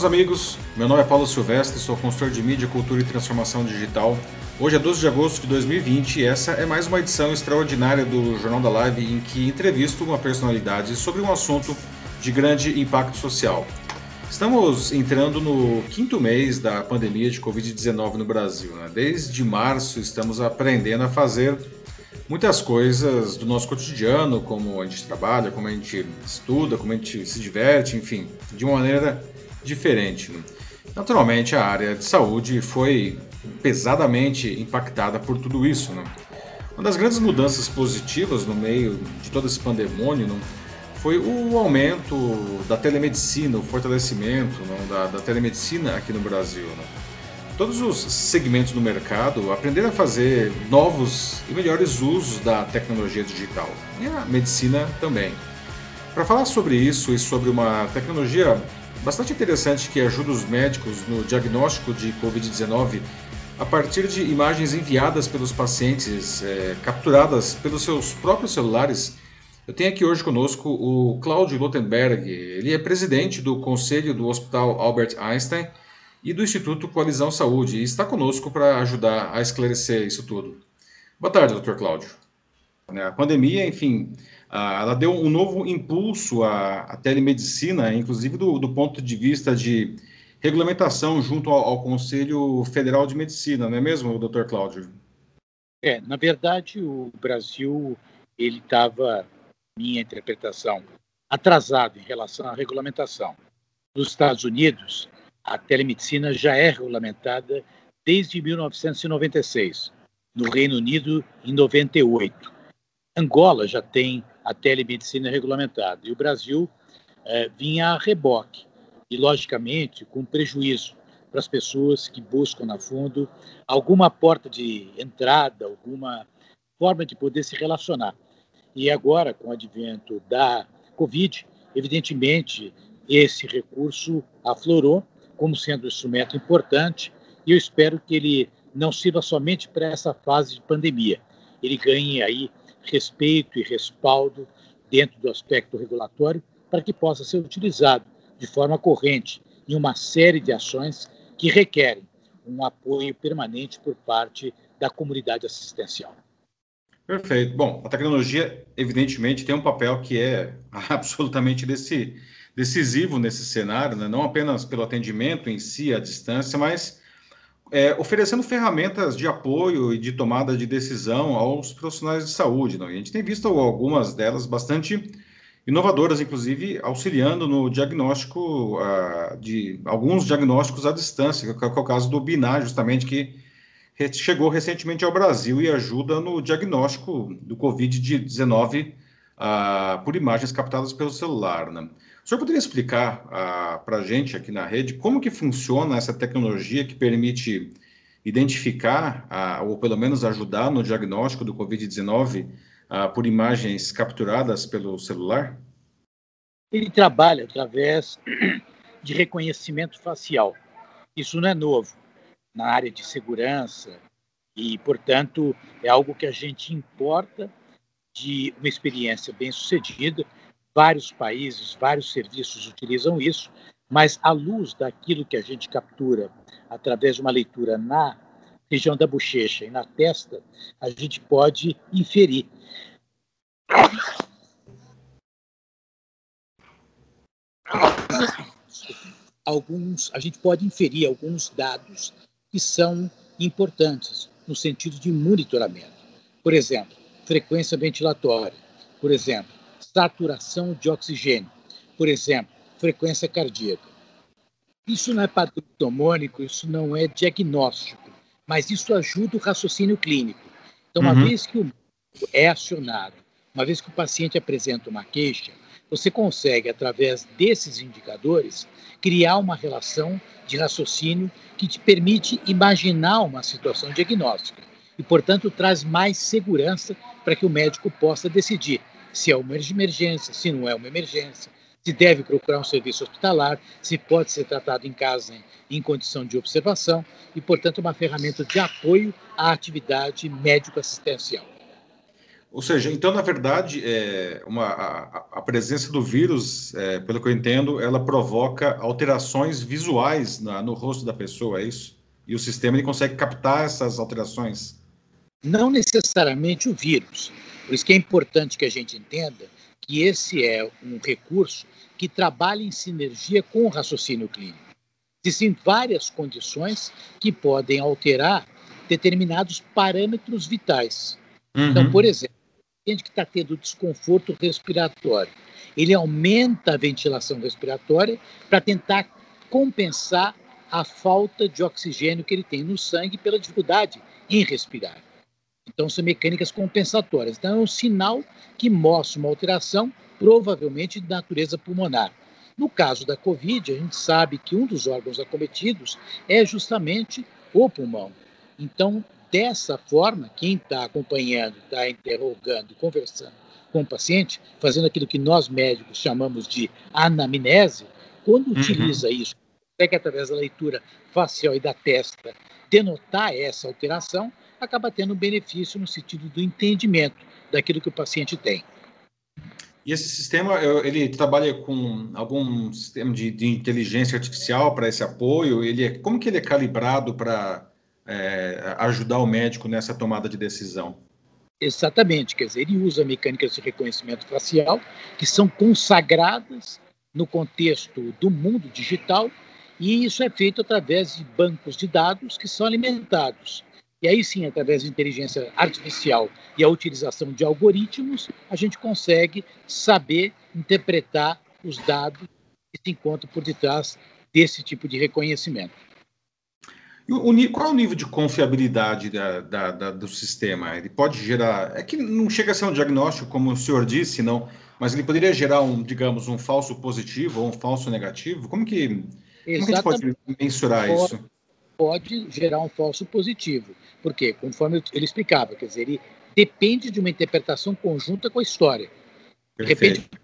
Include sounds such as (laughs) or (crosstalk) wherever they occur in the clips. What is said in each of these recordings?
meus amigos. Meu nome é Paulo Silvestre, sou consultor de mídia, cultura e transformação digital. Hoje é 12 de agosto de 2020 e essa é mais uma edição extraordinária do Jornal da Live em que entrevisto uma personalidade sobre um assunto de grande impacto social. Estamos entrando no quinto mês da pandemia de Covid-19 no Brasil. Né? Desde março estamos aprendendo a fazer muitas coisas do nosso cotidiano, como a gente trabalha, como a gente estuda, como a gente se diverte, enfim, de uma maneira diferente. Né? Naturalmente, a área de saúde foi pesadamente impactada por tudo isso. Né? Uma das grandes mudanças positivas no meio de todo esse pandemônio né, foi o aumento da telemedicina, o fortalecimento né, da, da, telemedicina aqui no Brasil. Né? todos os segmentos do mercado aprenderam a fazer novos e melhores usos da tecnologia digital e a medicina também. Para falar sobre isso e sobre uma tecnologia bastante interessante que ajuda os médicos no diagnóstico de Covid-19 a partir de imagens enviadas pelos pacientes, é, capturadas pelos seus próprios celulares, eu tenho aqui hoje conosco o Cláudio Lotenberg. Ele é presidente do Conselho do Hospital Albert Einstein e do Instituto Coalizão Saúde e está conosco para ajudar a esclarecer isso tudo. Boa tarde, doutor Cláudio. Né, a pandemia, enfim, ela deu um novo impulso à, à telemedicina, inclusive do, do, ponto de vista de regulamentação junto ao, ao, Conselho Federal de Medicina, não é mesmo, doutor Cláudio? É, na verdade, o Brasil, ele estava, minha interpretação, atrasado em relação à regulamentação. Nos Estados Unidos, a telemedicina já é regulamentada desde 1996, no Reino Unido em 98. Angola já tem a telemedicina regulamentada e o Brasil é, vinha a reboque e, logicamente, com prejuízo para as pessoas que buscam na fundo alguma porta de entrada, alguma forma de poder se relacionar. E agora, com o advento da Covid, evidentemente, esse recurso aflorou como sendo um instrumento importante e eu espero que ele não sirva somente para essa fase de pandemia. Ele ganhe aí respeito e respaldo dentro do aspecto regulatório para que possa ser utilizado de forma corrente em uma série de ações que requerem um apoio permanente por parte da comunidade assistencial. Perfeito. Bom, a tecnologia, evidentemente, tem um papel que é (laughs) absolutamente desse, decisivo nesse cenário, né? não apenas pelo atendimento em si, à distância, mas é, oferecendo ferramentas de apoio e de tomada de decisão aos profissionais de saúde. Né? A gente tem visto algumas delas bastante inovadoras, inclusive auxiliando no diagnóstico uh, de alguns diagnósticos à distância, que é o caso do Binar, justamente, que chegou recentemente ao Brasil e ajuda no diagnóstico do Covid-19 uh, ah, por imagens captadas pelo celular. Né? Senhor poderia explicar uh, para a gente aqui na rede como que funciona essa tecnologia que permite identificar, uh, ou pelo menos ajudar no diagnóstico do Covid-19 uh, ah, por imagens capturadas pelo celular? Ele trabalha através de reconhecimento facial. Isso não é novo na área de segurança e, portanto, é algo que a gente importa de uma experiência bem sucedida Vários países, vários serviços utilizam isso, mas à luz daquilo que a gente captura através de uma leitura na região da bochecha e na testa, a gente pode inferir. Alguns, a gente pode inferir alguns dados que são importantes no sentido de monitoramento. Por exemplo, frequência ventilatória. Por exemplo, saturação de oxigênio, por exemplo, frequência cardíaca. Isso não é padrão isso não é diagnóstico, mas isso ajuda o raciocínio clínico. Então, uma uhum. vez que o é acionado, uma vez que o paciente apresenta uma queixa, você consegue, através desses indicadores, criar uma relação de raciocínio que te permite imaginar uma situação diagnóstica e, portanto, traz mais segurança para que o médico possa decidir se é uma emergência, se não é uma emergência, se deve procurar um serviço hospitalar, se pode ser tratado em casa em, em condição de observação e, portanto, uma ferramenta de apoio à atividade médico-assistencial. Ou seja, então, na verdade, é uma, a, a, presença do vírus, é, pelo que eu entendo, ela provoca alterações visuais na, no rosto da pessoa, é isso? E o sistema ele consegue captar essas alterações? Não necessariamente o vírus. Por isso que é importante que a gente entenda que esse é um recurso que trabalha em sinergia com o raciocínio clínico. Existem várias condições que podem alterar determinados parâmetros vitais. Então, uhum. Então, por exemplo, paciente que está tendo desconforto respiratório, ele aumenta a ventilação respiratória para tentar compensar a falta de oxigênio que ele tem no sangue pela dificuldade em respirar. Então, são mecânicas compensatórias. Então, é um sinal que mostra uma alteração, provavelmente de natureza pulmonar. No caso da Covid, a gente sabe que um dos órgãos acometidos é justamente o pulmão. Então, dessa forma, quem está acompanhando, está interrogando, conversando com o paciente, fazendo aquilo que nós médicos chamamos de anamnese, quando uhum. utiliza isso, consegue através da leitura facial e da testa denotar essa alteração, acaba tendo um benefício no sentido do entendimento daquilo que o paciente tem. E esse sistema, ele trabalha com algum sistema de, de inteligência artificial para esse apoio? Ele é, como que ele é calibrado para é, ajudar o médico nessa tomada de decisão. Exatamente, quer dizer, ele usa mecânicas de reconhecimento facial que são consagradas no contexto do mundo digital e isso é feito através de bancos de dados que são alimentados. E aí sim, através de inteligência artificial e a utilização de algoritmos, a gente consegue saber interpretar os dados que se encontram por detrás desse tipo de reconhecimento. O, qual é o nível de confiabilidade da, da, da, do sistema? Ele pode gerar. É que não chega a ser um diagnóstico, como o senhor disse, não, mas ele poderia gerar um, digamos, um falso positivo ou um falso negativo? Como que, como que a gente pode mensurar pode, isso? Pode gerar um falso positivo. Por quê? Conforme ele explicava, quer dizer, ele depende de uma interpretação conjunta com a história. Perfeito. Depende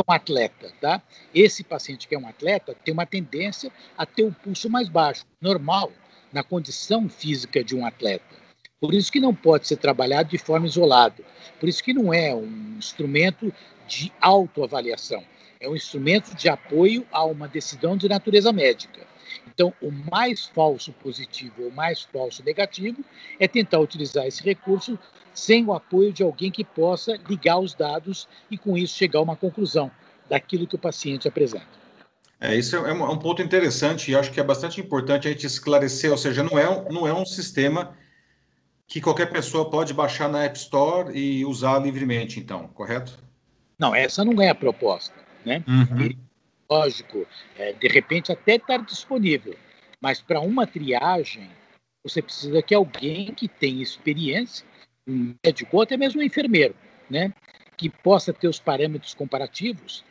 é um atleta, tá? Esse paciente que é um atleta tem uma tendência a ter o pulso mais baixo, normal na condição física de um atleta. Por isso que não pode ser trabalhado de forma isolada. Por isso que não é um instrumento de autoavaliação. É um instrumento de apoio a uma decisão de natureza médica. Então, o mais falso positivo ou mais falso negativo é tentar utilizar esse recurso sem o apoio de alguém que possa ligar os dados e, com isso, chegar a uma conclusão daquilo que o paciente apresenta. É, isso é um, é um, ponto interessante e acho que é bastante importante a gente esclarecer, ou seja, não é, um, não é um sistema que qualquer pessoa pode baixar na App Store e usar livremente, então, correto? Não, essa não é a proposta, né? Uhum. Lógico, é, de repente até estar disponível, mas para uma triagem, você precisa que alguém que tenha experiência, um médico ou até mesmo um enfermeiro, né? Que possa ter os parâmetros comparativos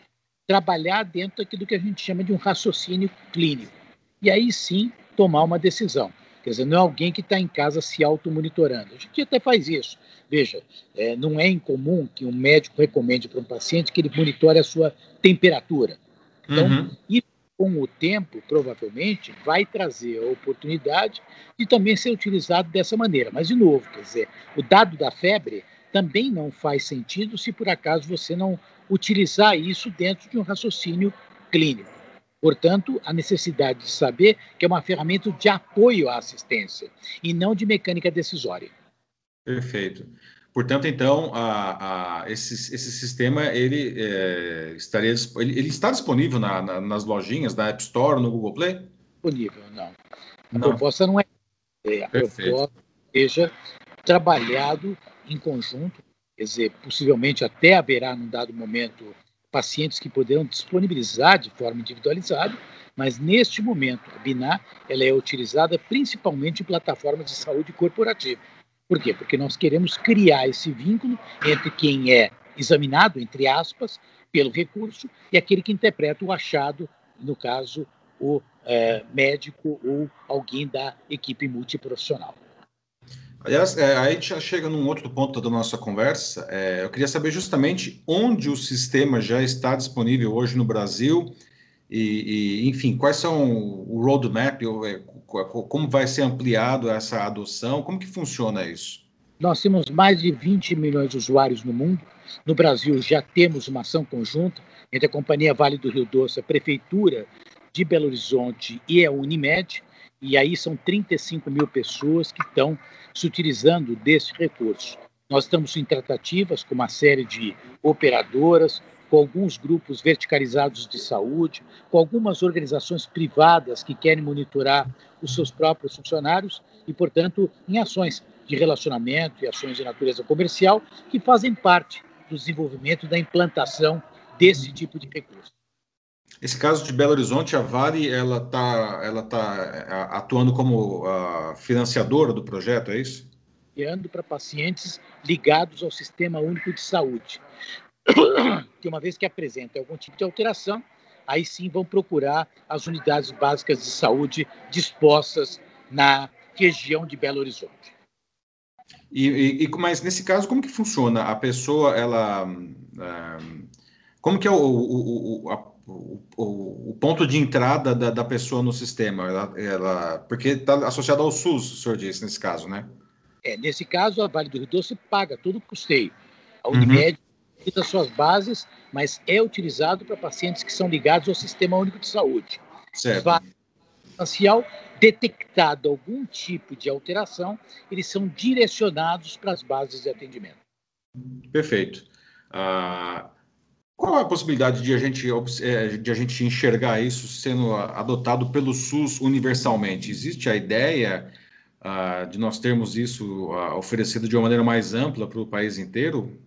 trabalhar dentro daquilo que a gente chama de um raciocínio clínico. E aí sim tomar uma decisão. Quer dizer, não é alguém que está em casa se automonitorando. A gente até faz isso. Veja, é, não é incomum que um médico recomende para um paciente que ele monitore a sua temperatura. Então, uhum. isso com o tempo, provavelmente, vai trazer a oportunidade de também ser utilizado dessa maneira. Mas, de novo, quer dizer, o dado da febre também não faz sentido se por acaso você não utilizar isso dentro de um raciocínio clínico. Portanto, a necessidade de saber que é uma ferramenta de apoio à assistência e não de mecânica decisória. Perfeito. Portanto, então, a, a, esse, esse sistema ele, é, estaria, ele, ele, está disponível na, na, nas lojinhas, da App Store, no Google Play? Disponível, não. A não. proposta não é, é a Perfeito. proposta seja trabalhado em conjunto Quer dizer, possivelmente até haverá, num dado momento, pacientes que poderão disponibilizar de forma individualizada, mas neste momento a BINA ela é utilizada principalmente em plataformas de saúde corporativa. Por quê? Porque nós queremos criar esse vínculo entre quem é examinado, entre aspas, pelo recurso e aquele que interpreta o achado, no caso, o é, médico ou alguém da equipe multiprofissional. Aliás, é, aí a gente já chega num outro ponto da nossa conversa. É, eu queria saber justamente onde o sistema já está disponível hoje no Brasil e, e enfim, quais são o roadmap, é, como vai ser ampliado essa adoção, como que funciona isso? Nós temos mais de 20 milhões de usuários no mundo. No Brasil já temos uma ação conjunta entre a Companhia Vale do Rio Doce, a Prefeitura de Belo Horizonte e a Unimed, e aí são 35 mil pessoas que estão se utilizando desse recurso. Nós estamos em tratativas com uma série de operadoras, com alguns grupos verticalizados de saúde, com algumas organizações privadas que querem monitorar os seus próprios funcionários e, portanto, em ações de relacionamento e ações de natureza comercial que fazem parte do desenvolvimento da implantação desse tipo de recurso. Esse caso de Belo Horizonte, a Vale, ela está ela tá é, atuando como uh, financiadora do projeto, é isso? Enviando para pacientes ligados ao Sistema Único de Saúde. Que uma vez que apresenta algum tipo de alteração, aí sim vão procurar as unidades básicas de saúde dispostas na região de Belo Horizonte. E, e, mas nesse caso, como que funciona? A pessoa, ela. Uh, como que é o, o, o, a, o, ponto de entrada da, da pessoa no sistema? Ela, ela porque está associado ao SUS, o senhor disse, nesse caso, né? É, nesse caso, a Vale do Rio Doce paga todo o custeio. A Unimed uhum. Tem suas bases, mas é utilizado para pacientes que são ligados ao Sistema Único de Saúde. Certo. Detectado algum tipo de alteração, eles são direcionados para as bases de atendimento. Perfeito. Ah, qual a possibilidade de a, gente, é, de a gente enxergar isso sendo adotado pelo SUS universalmente? Existe a ideia uh, de nós termos isso uh, oferecido de uma maneira mais ampla para o país inteiro?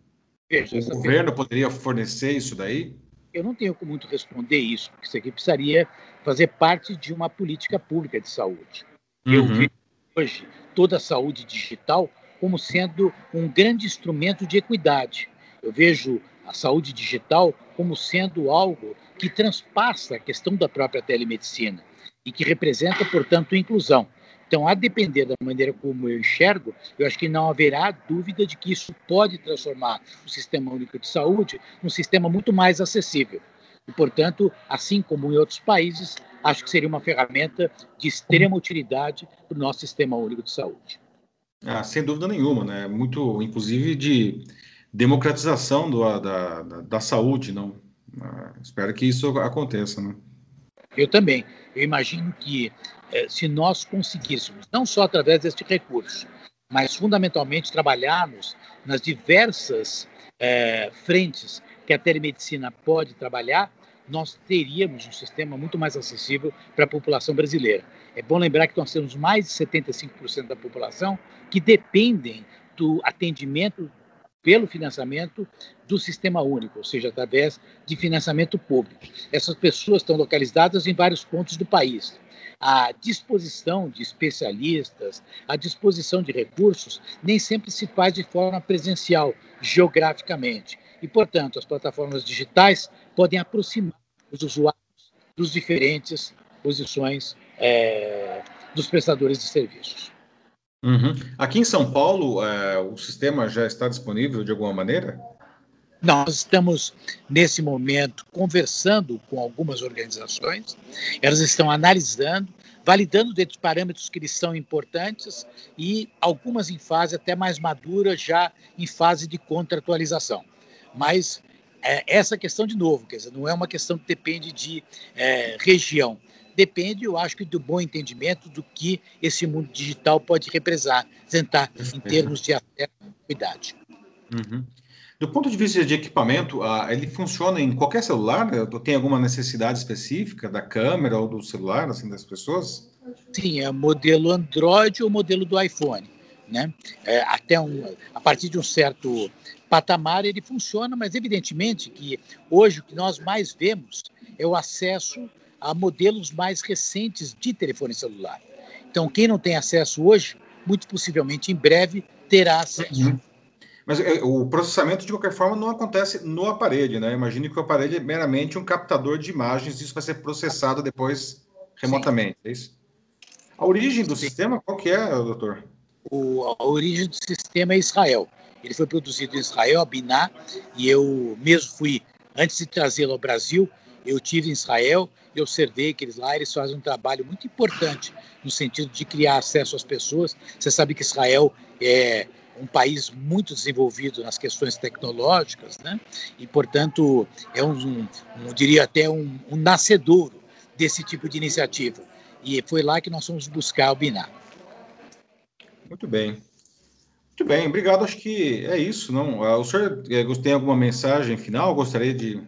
Veja, o governo pergunta... poderia fornecer isso daí? Eu não tenho como muito responder isso, porque isso aqui precisaria fazer parte de uma política pública de saúde. Uhum. Eu vejo hoje toda a saúde digital como sendo um grande instrumento de equidade. Eu vejo a saúde digital como sendo algo que transpassa a questão da própria telemedicina e que representa, portanto, inclusão. Então, a depender da maneira como eu enxergo, eu acho que não haverá dúvida de que isso pode transformar o Sistema Único de Saúde num sistema muito mais acessível. E, portanto, assim como em outros países, acho que seria uma ferramenta de extrema utilidade para o nosso Sistema Único de Saúde. Ah, sem dúvida nenhuma, né? Muito, inclusive, de democratização do, da, da, da, saúde, não? Ah, espero que isso aconteça, né? Eu também. Eu imagino que se nós conseguíssemos, não só através deste recurso, mas fundamentalmente trabalharmos nas diversas eh, frentes que a telemedicina pode trabalhar, nós teríamos um sistema muito mais acessível para a população brasileira. É bom lembrar que nós temos mais de 75% da população que dependem do atendimento pelo financiamento do sistema único, ou seja, através de financiamento público. Essas pessoas estão localizadas em vários pontos do país. A disposição de especialistas, a disposição de recursos, nem sempre se faz de forma presencial, geograficamente. E, portanto, as plataformas digitais podem aproximar os usuários dos diferentes posições é, dos prestadores de serviços. Uhum. Aqui em São Paulo, é, o sistema já está disponível de alguma maneira? Nós estamos, nesse momento, conversando com algumas organizações, elas estão analisando, validando dentro dos parâmetros que eles são importantes e algumas em fase até mais madura, já em fase de contratualização. Mas é, essa questão, de novo, quer dizer, não é uma questão que depende de é, região, depende, eu acho do bom entendimento do que esse mundo digital pode representar em termos de acessibilidade. Uhum. Do ponto de vista de equipamento, ele funciona em qualquer celular? Tem alguma necessidade específica da câmera ou do celular, assim, das pessoas? Sim, é modelo Android ou modelo do iPhone. Né? É, até um, a partir de um certo patamar ele funciona, mas evidentemente que hoje o que nós mais vemos é o acesso a modelos mais recentes de telefone celular. Então, quem não tem acesso hoje, muito possivelmente em breve terá acesso. Uhum. Mas é, o processamento, de qualquer forma, não acontece no aparelho, né? Imagine que o aparelho é meramente um captador de imagens, e isso vai ser processado depois remotamente, Sim. é isso? A origem do Sim. sistema, qual que é, doutor? O, a origem do sistema é Israel. Ele foi produzido em Israel, a Biná, e eu mesmo fui, antes de trazê-lo ao Brasil, eu tive em Israel e observei que eles lá eles fazem um trabalho muito importante no sentido de criar acesso às pessoas. Você sabe que Israel é um país muito desenvolvido nas questões tecnológicas, né? e, portanto, é um, um, um diria até um, um nascedouro desse tipo de iniciativa. E foi lá que nós fomos buscar o BINAR. Muito bem. Muito bem, obrigado. Acho que é isso, não? Ah, o senhor eh, tem alguma mensagem final? Gostaria de.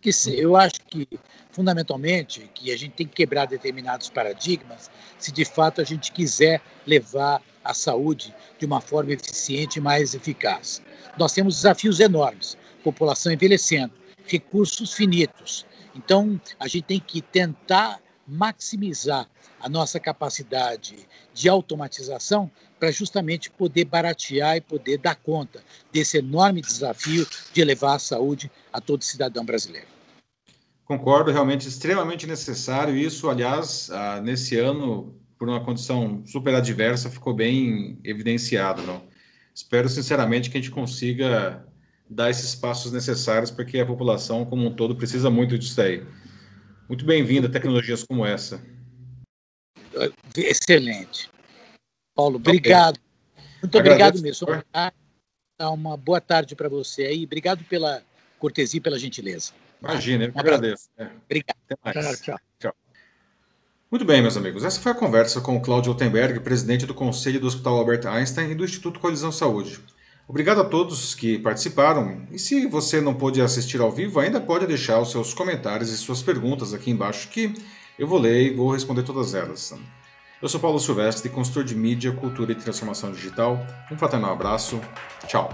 Que eu acho que, fundamentalmente, que a gente tem que quebrar determinados paradigmas se de fato a gente quiser levar a saúde de uma forma eficiente e mais eficaz. Nós temos desafios enormes: população envelhecendo, recursos finitos. Então, a gente tem que tentar maximizar a nossa capacidade de automatização para justamente poder baratear e poder dar conta desse enorme desafio de levar a saúde a todo cidadão brasileiro. Concordo, realmente extremamente necessário. Isso, aliás, ah, nesse ano, por uma condição super adversa, ficou bem evidenciado. Não? Espero sinceramente que a gente consiga dar esses passos necessários, porque a população como um todo precisa muito disso aí. Muito bem-vinda a tecnologias como essa. Excelente. Paulo, obrigado. Muito obrigado mesmo. Uma boa tarde para você aí. Obrigado pela cortesia e pela gentileza. Imagina, eu que agradeço. É. Obrigado. Até mais. Tchau, tchau. Muito bem, meus amigos. Essa foi a conversa com o Claudio Altenberg, presidente do Conselho do Hospital Albert Einstein e do Instituto Colisão Saúde. Obrigado a todos que participaram. E se você não pôde assistir ao vivo, ainda pode deixar os seus comentários e suas perguntas aqui embaixo que eu vou ler e vou responder todas elas. Eu sou Paulo Silvestre, consultor de mídia, cultura e transformação digital. Um fraternal abraço. Tchau.